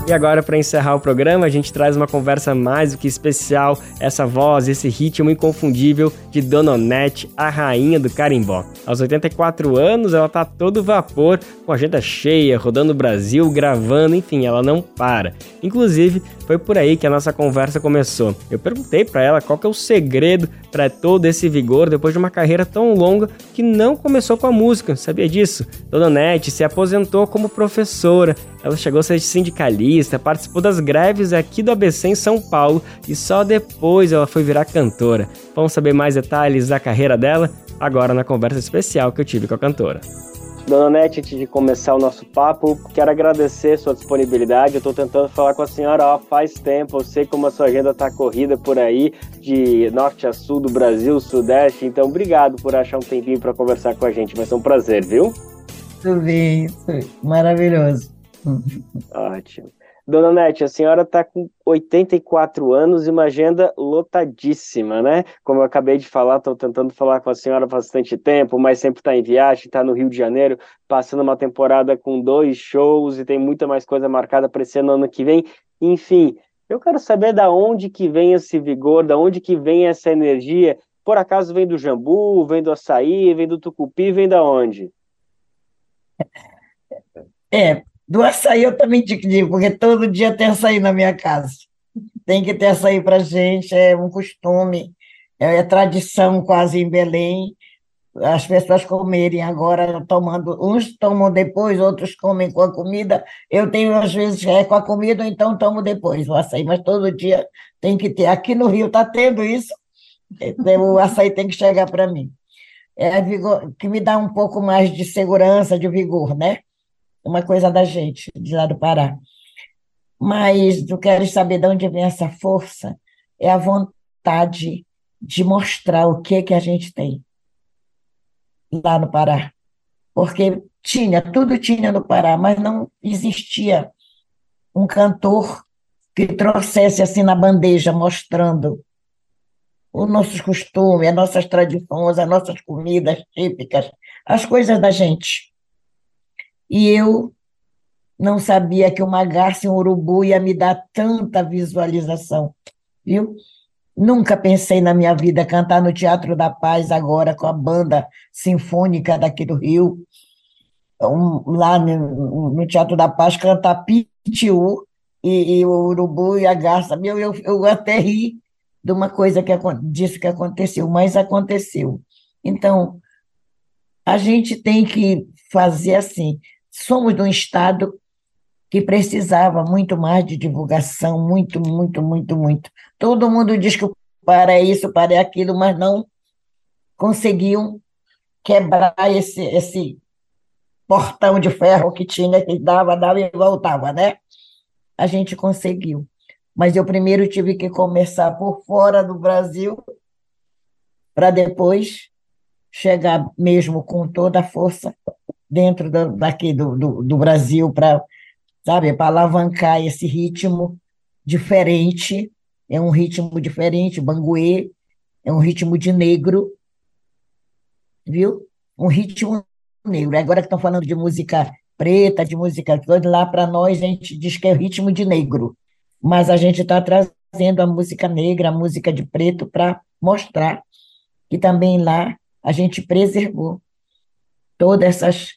E agora, para encerrar o programa, a gente traz uma conversa mais do que especial, essa voz, esse ritmo inconfundível de Dona Onete, a rainha do carimbó. Aos 84 anos, ela tá todo vapor, com a agenda cheia, rodando o Brasil, gravando, enfim, ela não para. Inclusive, foi por aí que a nossa conversa começou. Eu perguntei para ela qual que é o segredo para todo esse vigor depois de uma carreira tão longa que não começou com a música. Sabia disso? Dona Onete se aposentou como professora. Ela chegou a ser sindicalista, participou das greves aqui do ABC em São Paulo e só depois ela foi virar cantora. Vamos saber mais detalhes da carreira dela agora na conversa especial que eu tive com a cantora. Dona Nete, antes de começar o nosso papo, quero agradecer sua disponibilidade. Eu estou tentando falar com a senhora ó, faz tempo. Eu sei como a sua agenda está corrida por aí, de norte a sul do Brasil, sudeste. Então, obrigado por achar um tempinho para conversar com a gente. Vai ser um prazer, viu? Tudo bem, maravilhoso. Ótimo. Dona Nete, a senhora está com 84 anos e uma agenda lotadíssima, né? Como eu acabei de falar, estou tentando falar com a senhora há bastante tempo, mas sempre está em viagem, está no Rio de Janeiro, passando uma temporada com dois shows e tem muita mais coisa marcada para esse ano, ano que vem. Enfim, eu quero saber da onde que vem esse vigor, da onde que vem essa energia. Por acaso vem do jambu, vem do açaí, vem do tucupi, vem da onde? É, do açaí eu também te digo, porque todo dia tem açaí na minha casa. Tem que ter açaí para gente, é um costume, é, é tradição quase em Belém. As pessoas comerem agora, tomando, uns tomam depois, outros comem com a comida. Eu tenho, às vezes, é com a comida, então tomo depois o açaí, mas todo dia tem que ter. Aqui no Rio está tendo isso, é, o açaí tem que chegar para mim. É vigor, que me dá um pouco mais de segurança, de vigor, né? Uma coisa da gente, de lá do Pará. Mas eu quero saber de onde vem essa força, é a vontade de mostrar o que que a gente tem lá no Pará. Porque tinha, tudo tinha no Pará, mas não existia um cantor que trouxesse assim na bandeja, mostrando os nossos costumes, as nossas tradições, as nossas comidas típicas, as coisas da gente. E eu não sabia que uma garça e um urubu ia me dar tanta visualização, viu? Nunca pensei na minha vida cantar no Teatro da Paz agora com a banda sinfônica daqui do Rio, um, lá no, no, Teatro da Paz cantar Pitiu e, e, o urubu e a garça. Meu, eu, eu até ri de uma coisa que disso que aconteceu, mas aconteceu. Então, a gente tem que fazer assim, somos de um Estado que precisava muito mais de divulgação, muito, muito, muito, muito. Todo mundo diz que para isso, para aquilo, mas não conseguiam quebrar esse, esse portão de ferro que tinha, que dava, dava e voltava, né? A gente conseguiu. Mas eu primeiro tive que começar por fora do Brasil, para depois chegar mesmo com toda a força dentro do, daqui do, do, do Brasil para, sabe, para alavancar esse ritmo diferente, é um ritmo diferente, banguê, é um ritmo de negro, viu? Um ritmo negro. Agora que estão falando de música preta, de música toda, lá para nós a gente diz que é ritmo de negro, mas a gente está trazendo a música negra, a música de preto, para mostrar que também lá a gente preservou todas essas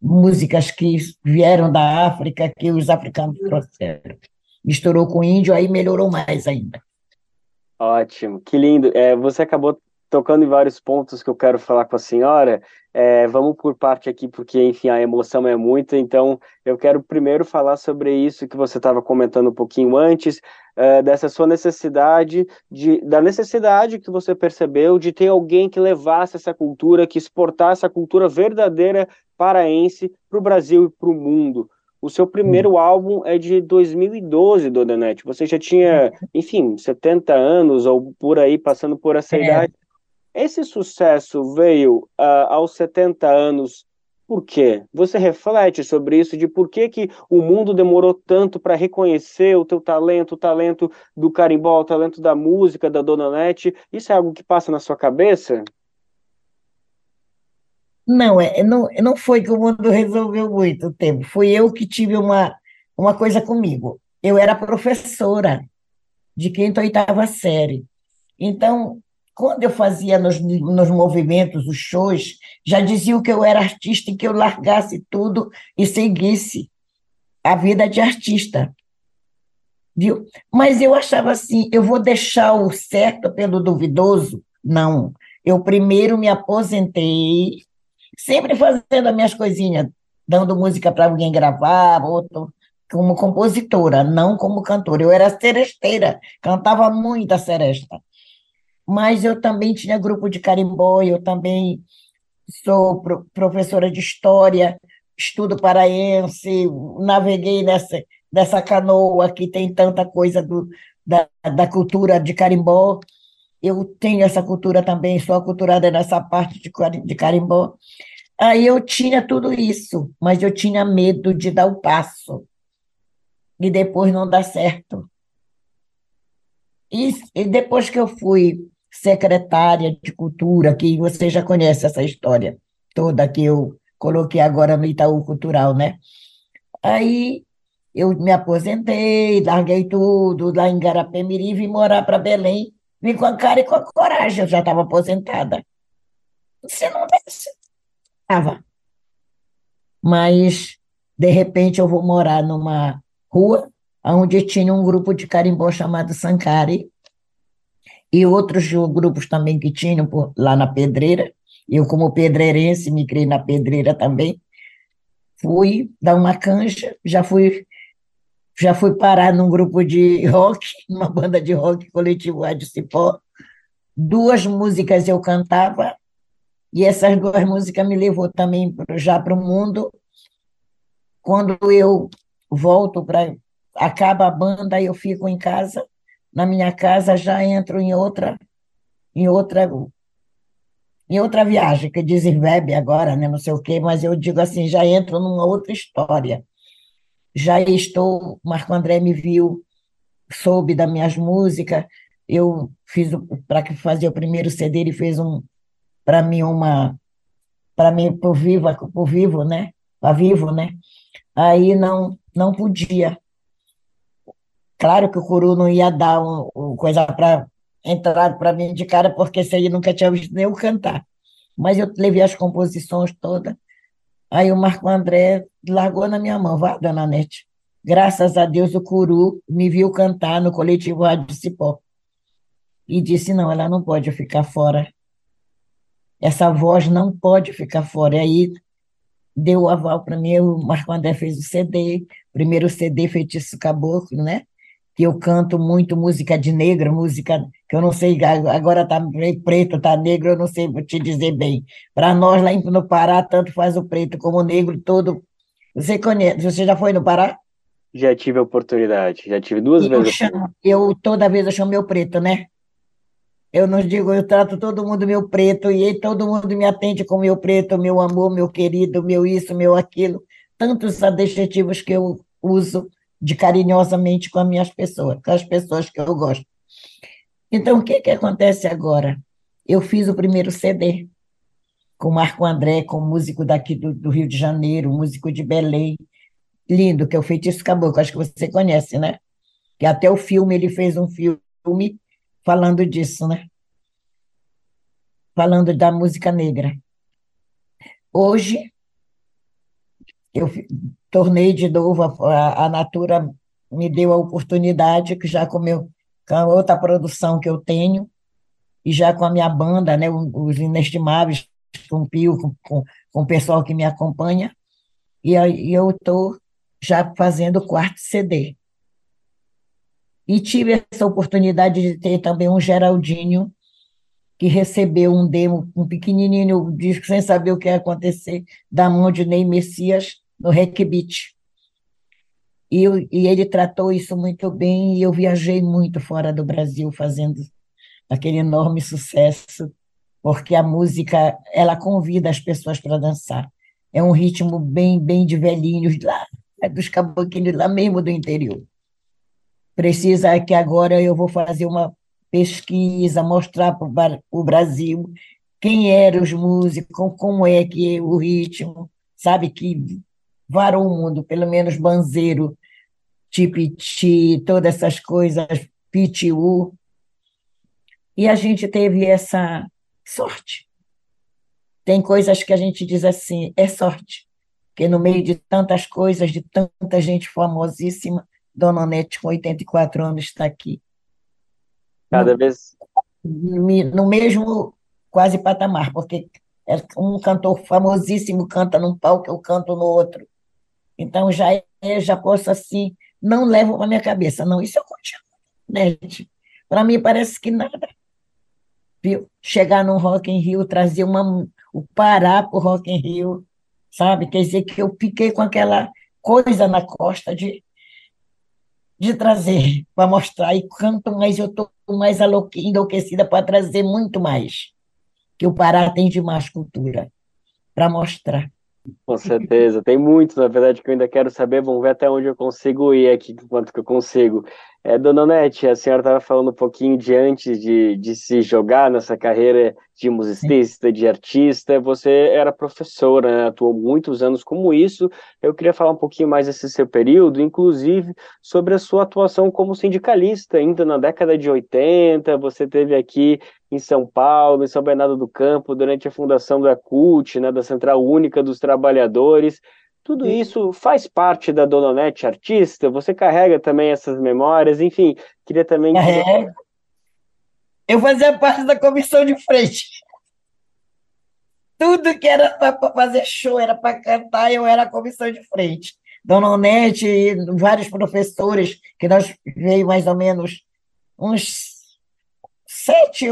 músicas que vieram da África, que os africanos trouxeram. Misturou com índio, aí melhorou mais ainda. Ótimo, que lindo. É, você acabou tocando em vários pontos que eu quero falar com a senhora. É, vamos por parte aqui, porque, enfim, a emoção é muita. Então, eu quero primeiro falar sobre isso que você estava comentando um pouquinho antes, é, dessa sua necessidade, de, da necessidade que você percebeu de ter alguém que levasse essa cultura, que exportasse a cultura verdadeira paraense para o Brasil e para o mundo. O seu primeiro uhum. álbum é de 2012, Dona Nete. Você já tinha, enfim, 70 anos ou por aí, passando por essa é. idade. Esse sucesso veio uh, aos 70 anos por quê? Você reflete sobre isso, de por que, que o mundo demorou tanto para reconhecer o teu talento, o talento do carimbó, o talento da música da Dona Nete? Isso é algo que passa na sua cabeça? Não, é, não, não foi que o mundo resolveu muito tempo. Fui eu que tive uma, uma coisa comigo. Eu era professora de quinta ou oitava série. Então, quando eu fazia nos, nos movimentos, os shows, já diziam que eu era artista e que eu largasse tudo e seguisse a vida de artista. Viu? Mas eu achava assim, eu vou deixar o certo pelo duvidoso? Não. Eu primeiro me aposentei, sempre fazendo as minhas coisinhas, dando música para alguém gravar, outro como compositora, não como cantora. Eu era seresteira, cantava muita seresta mas eu também tinha grupo de carimbó, eu também sou pro, professora de história, estudo paraense, naveguei nessa, nessa canoa que tem tanta coisa do, da, da cultura de carimbó. Eu tenho essa cultura também, sou aculturada nessa parte de, de carimbó. Aí eu tinha tudo isso, mas eu tinha medo de dar o passo e depois não dar certo. E, e depois que eu fui secretária de cultura, que você já conhece essa história toda que eu coloquei agora no Itaú Cultural, né? Aí eu me aposentei, larguei tudo lá em Garapé-Miri, vim morar para Belém, vim com a cara e com a coragem, eu já estava aposentada. Se não estava. Mas, de repente, eu vou morar numa rua onde tinha um grupo de carimbó chamado Sankari, e outros grupos também que tinham por, lá na Pedreira. Eu, como pedreirense, me criei na Pedreira também. Fui dar uma canja, já fui já fui parar num grupo de rock, numa banda de rock coletivo de Cipó. Duas músicas eu cantava, e essas duas músicas me levou também já para o mundo. Quando eu volto para. acaba a banda, eu fico em casa, na minha casa já entro em outra em outra em outra viagem que dizem web agora, né, não sei o quê, mas eu digo assim, já entro numa outra história. Já estou, Marco André me viu, soube das minhas músicas, eu fiz para fazer o primeiro CD, ele fez um para mim uma para mim por vivo, por vivo, né? Para vivo, né? Aí não não podia. Claro que o Curu não ia dar um, um coisa para entrar para mim de cara, porque esse aí nunca tinha visto nem eu cantar. Mas eu levei as composições todas. Aí o Marco André largou na minha mão, vá, dona Nete. Graças a Deus o Curu me viu cantar no coletivo Rádio Cipó. E disse: não, ela não pode ficar fora. Essa voz não pode ficar fora. E aí deu o aval para mim, o Marco André fez o CD, primeiro CD Feitiço Caboclo, né? Que eu canto muito música de negra, música que eu não sei, agora tá preto, tá negro, eu não sei te dizer bem. Para nós lá no Pará, tanto faz o preto como o negro, todo. Você conhece, você já foi no Pará? Já tive a oportunidade, já tive duas vezes. Eu, chamo, eu toda vez eu chamo meu preto, né? Eu não digo, eu trato todo mundo meu preto e todo mundo me atende com meu preto, meu amor, meu querido, meu isso, meu aquilo. Tantos adjetivos que eu uso de carinhosamente com as minhas pessoas, com as pessoas que eu gosto. Então, o que, que acontece agora? Eu fiz o primeiro CD com Marco André, com músico daqui do, do Rio de Janeiro, músico de Belém, lindo, que é o Feitiço Caboclo, acho que você conhece, né? Que até o filme, ele fez um filme falando disso, né? Falando da música negra. Hoje, eu tornei de novo, a, a Natura me deu a oportunidade, que já com, meu, com a outra produção que eu tenho, e já com a minha banda, né, os Inestimáveis, com o Pio, com, com, com o pessoal que me acompanha, e, eu estou já fazendo o quarto CD. E tive essa oportunidade de ter também um Geraldinho, que recebeu um demo, um pequenininho disco, sem saber o que ia acontecer, da mão de Ney Messias, no Beat. E, e ele tratou isso muito bem, e eu viajei muito fora do Brasil fazendo aquele enorme sucesso, porque a música, ela convida as pessoas para dançar. É um ritmo bem, bem de velhinhos lá, é dos caboclinhos lá mesmo do interior. Precisa que agora eu vou fazer uma pesquisa, mostrar para o Brasil quem eram os músicos, como é que é o ritmo, sabe, que varou o mundo, pelo menos banzeiro, tipiti, todas essas coisas, pitiu. E a gente teve essa sorte. Tem coisas que a gente diz assim, é sorte, porque no meio de tantas coisas, de tanta gente famosíssima, Dona Nete, com 84 anos, está aqui. Cada vez. No mesmo quase patamar, porque é um cantor famosíssimo canta num palco, eu canto no outro. Então já é, já posso assim, não levo para minha cabeça, não, isso eu continuo, né, Para mim parece que nada. Viu? Chegar no Rock in Rio, trazer uma, o Pará para o Rock in Rio, sabe? Quer dizer que eu fiquei com aquela coisa na costa de, de trazer para mostrar. E quanto mais eu estou mais enlouquecida para trazer muito mais. Que o Pará tem de mais cultura para mostrar. Com certeza, tem muitos, na verdade, que eu ainda quero saber. Vamos ver até onde eu consigo ir aqui, quanto que eu consigo. É, Dona Nete, a senhora estava falando um pouquinho de antes de, de se jogar nessa carreira de musicista, de artista, você era professora, né? atuou muitos anos como isso. Eu queria falar um pouquinho mais desse seu período, inclusive sobre a sua atuação como sindicalista, ainda na década de 80, você teve aqui em São Paulo, em São Bernardo do Campo, durante a fundação da CUT, né, da Central Única dos Trabalhadores. Tudo isso faz parte da Dona Nete artista? Você carrega também essas memórias? Enfim, queria também. É. Eu fazia parte da comissão de frente. Tudo que era para fazer show, era para cantar, eu era a comissão de frente. Dona Onete e vários professores, que nós veio mais ou menos uns sete,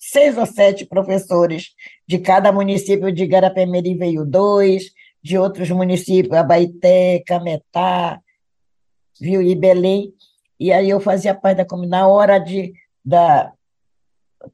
seis ou sete professores de cada município de Garapé-Mirim veio dois, de outros municípios, Abaité, Cametá, viu, e Belém. E aí eu fazia parte da comunidade. Na hora de, da,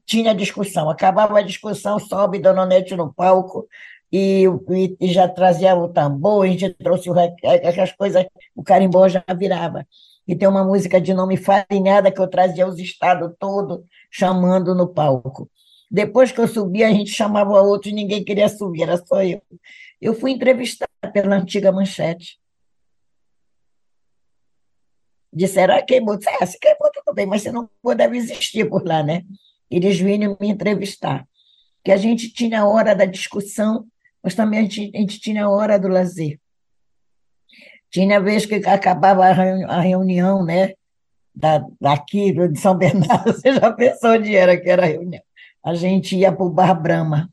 tinha discussão, acabava a discussão, sobe Dona Nete no palco e, e, e, já trazia o tambor, a gente trouxe o, aquelas coisas, o carimbó já virava. E tem uma música de nome Farinhada que eu trazia os estados todos chamando no palco. Depois que eu subi, a gente chamava outros ninguém queria subir, era só eu. Eu fui entrevistada pela antiga manchete. Disseram, ah, queimou. Disse, ah, se queimou, tudo bem, mas você não deve existir por lá, né? Eles vinham me entrevistar. Que a gente tinha a hora da discussão, mas também a gente, a gente tinha a hora do lazer. Tinha vez que acabava a reunião, né? Da, daqui, de São Bernardo, você já pensou onde era que era a reunião? A gente ia para o Bar Brahma.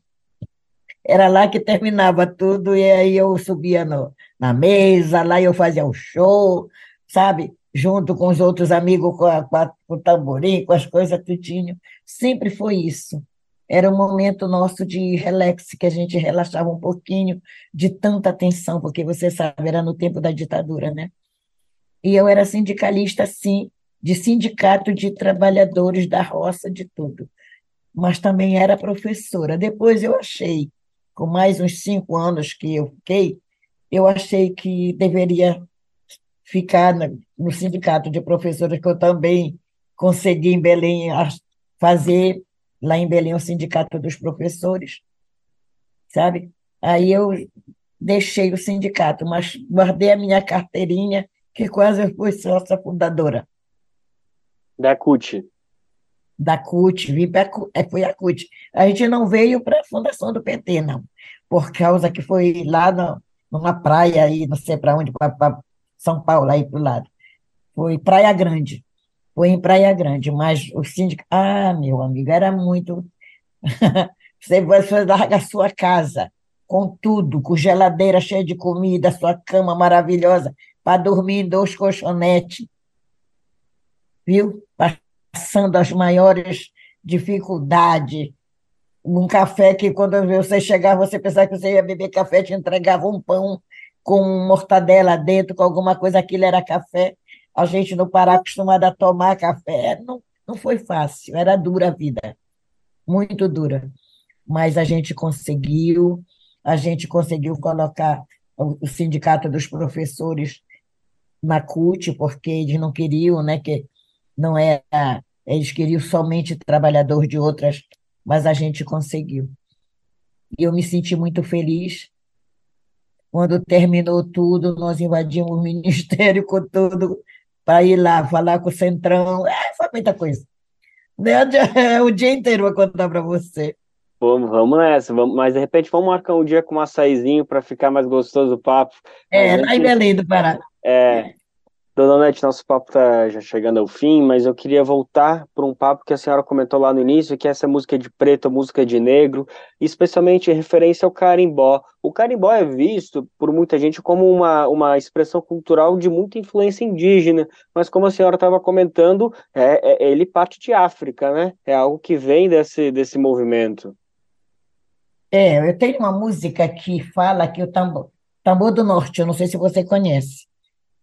Era lá que terminava tudo, e aí eu subia no, na mesa, lá eu fazia o show, sabe? Junto com os outros amigos, com, a, com, a, com o tamborim, com as coisas tudinho. Sempre foi isso. Era um momento nosso de relax, que a gente relaxava um pouquinho de tanta tensão, porque você sabe, era no tempo da ditadura, né? E eu era sindicalista, sim, de sindicato de trabalhadores da roça, de tudo. Mas também era professora. Depois eu achei com mais uns cinco anos que eu fiquei, eu achei que deveria ficar no sindicato de professores, que eu também consegui em Belém fazer, lá em Belém, o sindicato dos professores, sabe? Aí eu deixei o sindicato, mas guardei a minha carteirinha, que quase fui sócia fundadora. Da CUT da CUT, vim para é, foi a CUT. A gente não veio para a fundação do PT, não, por causa que foi lá no, numa praia aí, não sei para onde, para São Paulo, aí para o lado. Foi Praia Grande. Foi em Praia Grande, mas o síndico. Ah, meu amigo, era muito. você, você larga a sua casa com tudo, com geladeira cheia de comida, sua cama maravilhosa, para dormir em dois colchonetes. Viu? Passando as maiores dificuldades. Um café que, quando você chegava, você pensava que você ia beber café, te entregava um pão com mortadela dentro, com alguma coisa, aquilo era café. A gente no Pará acostumada a tomar café. Não, não foi fácil, era dura a vida, muito dura. Mas a gente conseguiu, a gente conseguiu colocar o, sindicato dos professores na CUT, porque eles não queriam, né, que não era, eles queriam somente trabalhador de outras, mas a gente conseguiu. E eu me senti muito feliz. Quando terminou tudo, nós invadimos o ministério com tudo para ir lá falar com o Centrão. É, foi muita coisa. O dia inteiro vou contar para você. Vamos, vamos nessa, vamos, mas de repente vamos marcar um dia com um açaizinho para ficar mais gostoso o papo. É, lá em Belém do Pará. É, Dona Nete, nosso papo está já chegando ao fim, mas eu queria voltar para um papo que a senhora comentou lá no início, que é essa música de preto, música de negro, especialmente em referência ao carimbó. O carimbó é visto por muita gente como uma, uma expressão cultural de muita influência indígena, mas como a senhora estava comentando, é, é, ele parte de África, né? É algo que vem desse, desse movimento. É, eu tenho uma música que fala que o tambor, tambor do norte, eu não sei se você conhece.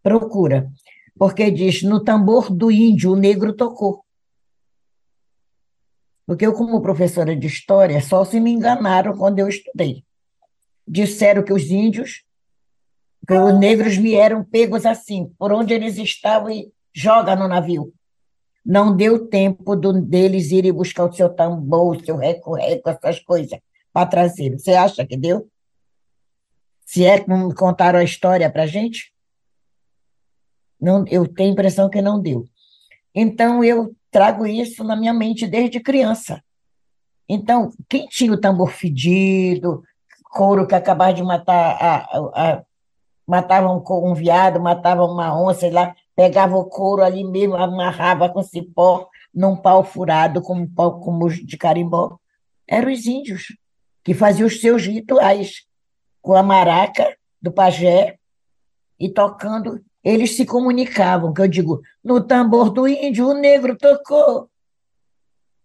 Procura porque diz: no tambor do índio o negro tocou. Porque eu, como professora de história, só se me enganaram quando eu estudei. Disseram que os índios, que os negros vieram pegos assim, por onde eles estavam e joga no navio. Não deu tempo do, deles irem buscar o seu tambor, o seu reco-reco, essas coisas, para trazer. Você acha que deu? Se é que contaram a história para gente? Não, eu tenho a impressão que não deu. Então, eu trago isso na minha mente desde criança. Então, quem tinha o tambor fedido, couro que acabava de matar, a, a, a um, um viado, matava uma onça, sei lá, pegava o couro ali mesmo, amarrava com cipó num pau furado, como pau como de carimbó. Eram os índios que faziam os seus rituais com a maraca do pajé e tocando eles se comunicavam, que eu digo, no tambor do índio, o negro tocou.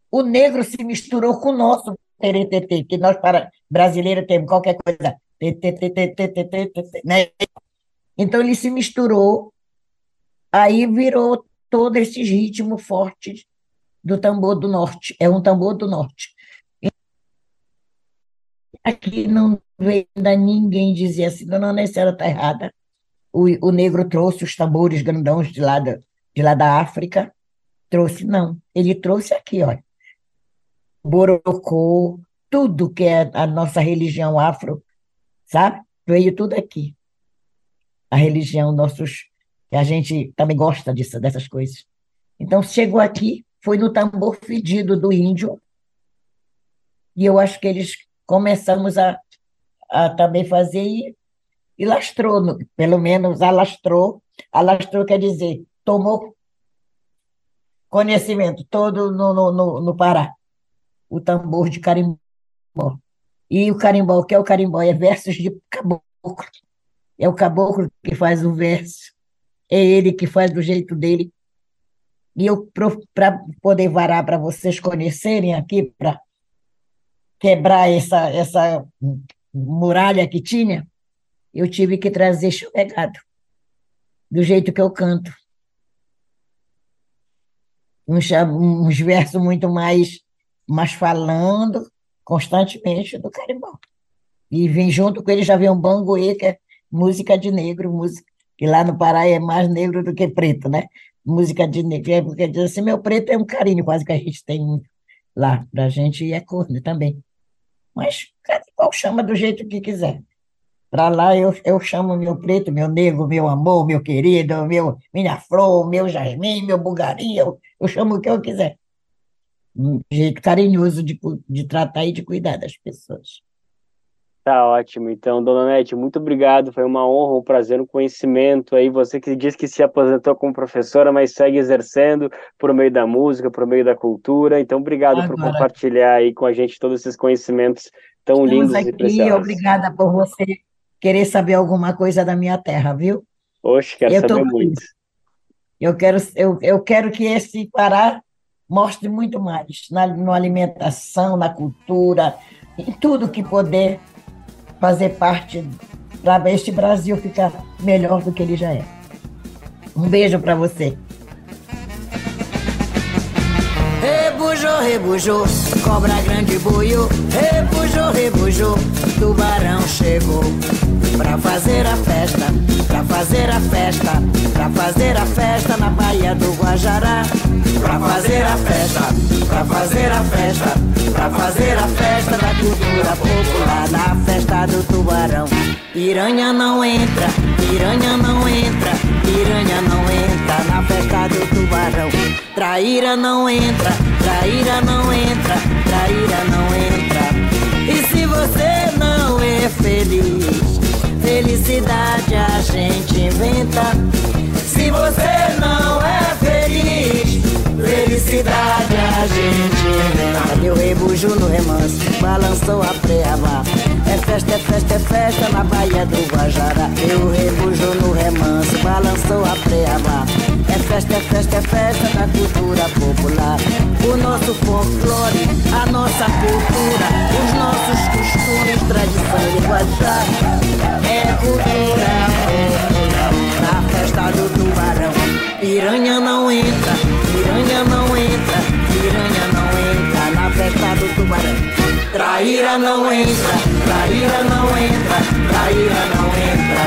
O negro se misturou com o nosso que nós para brasileiros temos qualquer coisa. Né? Então ele se misturou, aí virou todo esse ritmo forte do tambor do norte. É um tambor do norte. Aqui não veio ainda ninguém dizer assim, dona Nessa, ela está errada o, o negro trouxe os tambores grandões de lá, da, de lá da África. Trouxe, não. Ele trouxe aqui, olha. Borocô, tudo que é a nossa religião afro, sabe? Veio tudo aqui. A religião, nossos. que a gente também gosta disso, dessas coisas. Então, chegou aqui, foi no tambor fedido do índio, e eu acho que eles começamos a, a também fazer, e e lastrou, pelo menos alastrou. Alastrou quer dizer, tomou conhecimento todo no, no, no, no Pará. O tambor de carimbó. E o carimbó, o que é o carimbó? É versos de caboclo. É o caboclo que faz o verso. É ele que faz do jeito dele. E eu, para poder varar, para vocês conhecerem aqui, para quebrar essa, essa muralha que tinha, eu tive que trazer chupegado, do jeito que eu canto. Uns, uns versos muito mais, mais falando constantemente do carimbó. E vem junto com ele, já vem um bangoê, que é música de negro, música, que lá no Pará é mais negro do que preto, né? Música de negro, é porque diz assim, meu preto é um carinho quase que a gente tem lá, pra gente é corno também. Mas cada qual chama do jeito que quiser. Para lá eu, eu chamo meu preto, meu negro, meu amor, meu querido, meu minha flor, meu jasmim, meu bugaria, eu, eu chamo o que eu quiser. Um jeito carinhoso de, de tratar e de cuidar das pessoas. Tá ótimo. Então, dona Nete, muito obrigado. Foi uma honra, um prazer, um conhecimento aí. Você que diz que se aposentou como professora, mas segue exercendo por meio da música, por meio da cultura. Então, obrigado Agora, por compartilhar aí com a gente todos esses conhecimentos tão lindos aqui, e preciosos. Obrigada por você querer saber alguma coisa da minha terra, viu? Oxe, quero eu saber muito. Eu quero, eu, eu quero que esse Pará mostre muito mais na, na alimentação, na cultura, em tudo que poder fazer parte para este Brasil ficar melhor do que ele já é. Um beijo para você. Rebujou, rebujou, cobra grande boiou, rebujou, rebujou, tubarão chegou. Pra fazer a festa, pra fazer a festa, pra fazer a festa na Baía do Guajará. Pra fazer a festa, pra fazer a festa, pra fazer a festa da cultura popular, na festa do tubarão. Piranha não entra, piranha não entra, piranha não entra na festa do tubarão. Traíra não entra, traíra não entra, traíra não entra. E se você não é feliz, felicidade a gente inventa. Se você não é feliz, felicidade a gente inventa. Deu rebujo no remanso, balançou a preaba. É festa, é festa, é festa na Baía do Guajará. Deu rebujo no remanso, balançou a preaba. É festa, é festa, é festa da cultura popular. O nosso folclore, a nossa cultura, os nossos costumes, tradição e linguajar. É cultura popular na festa do tubarão. Piranha não entra, piranha não Traíra não entra, traíra não entra, traíra não entra.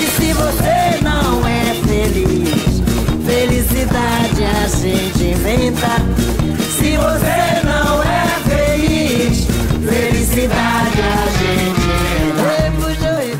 E se você não é feliz, felicidade a gente inventa. Se você não é feliz, felicidade a gente.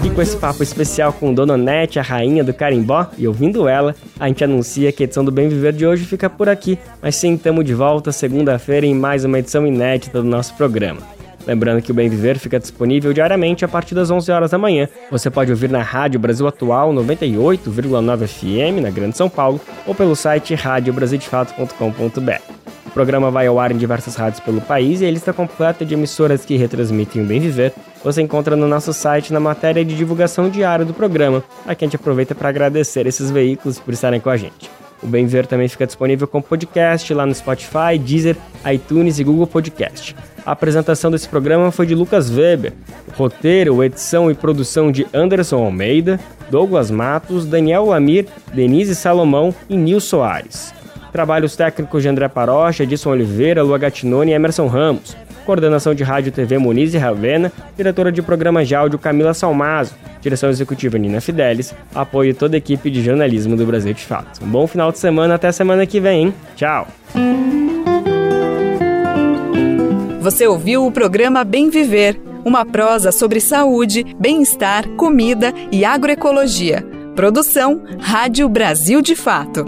E com esse papo especial com Dona Nete, a rainha do carimbó, e ouvindo ela, a gente anuncia que a edição do Bem Viver de hoje fica por aqui, mas sim estamos de volta segunda-feira em mais uma edição inédita do nosso programa. Lembrando que o Bem Viver fica disponível diariamente a partir das 11 horas da manhã. Você pode ouvir na Rádio Brasil Atual 98,9 FM na Grande São Paulo ou pelo site radiobrasildefato.com.br. O programa vai ao ar em diversas rádios pelo país e a lista completa de emissoras que retransmitem o Bem Viver você encontra no nosso site na matéria de divulgação diária do programa. Aqui a gente aproveita para agradecer esses veículos por estarem com a gente. O Bem Viver também fica disponível como podcast lá no Spotify, Deezer, iTunes e Google Podcast. A apresentação desse programa foi de Lucas Weber. Roteiro, edição e produção de Anderson Almeida, Douglas Matos, Daniel Lamir, Denise Salomão e Nil Soares. Trabalhos técnicos de André Parocha, Edson Oliveira, Lua Gatinone e Emerson Ramos. Coordenação de Rádio e TV Muniz e Ravena, diretora de programa de áudio Camila Salmazo, direção executiva Nina Fidelis, apoio toda a equipe de jornalismo do Brasil de Fato. Um bom final de semana, até semana que vem, hein? Tchau! Você ouviu o programa Bem Viver, uma prosa sobre saúde, bem-estar, comida e agroecologia. Produção Rádio Brasil de Fato.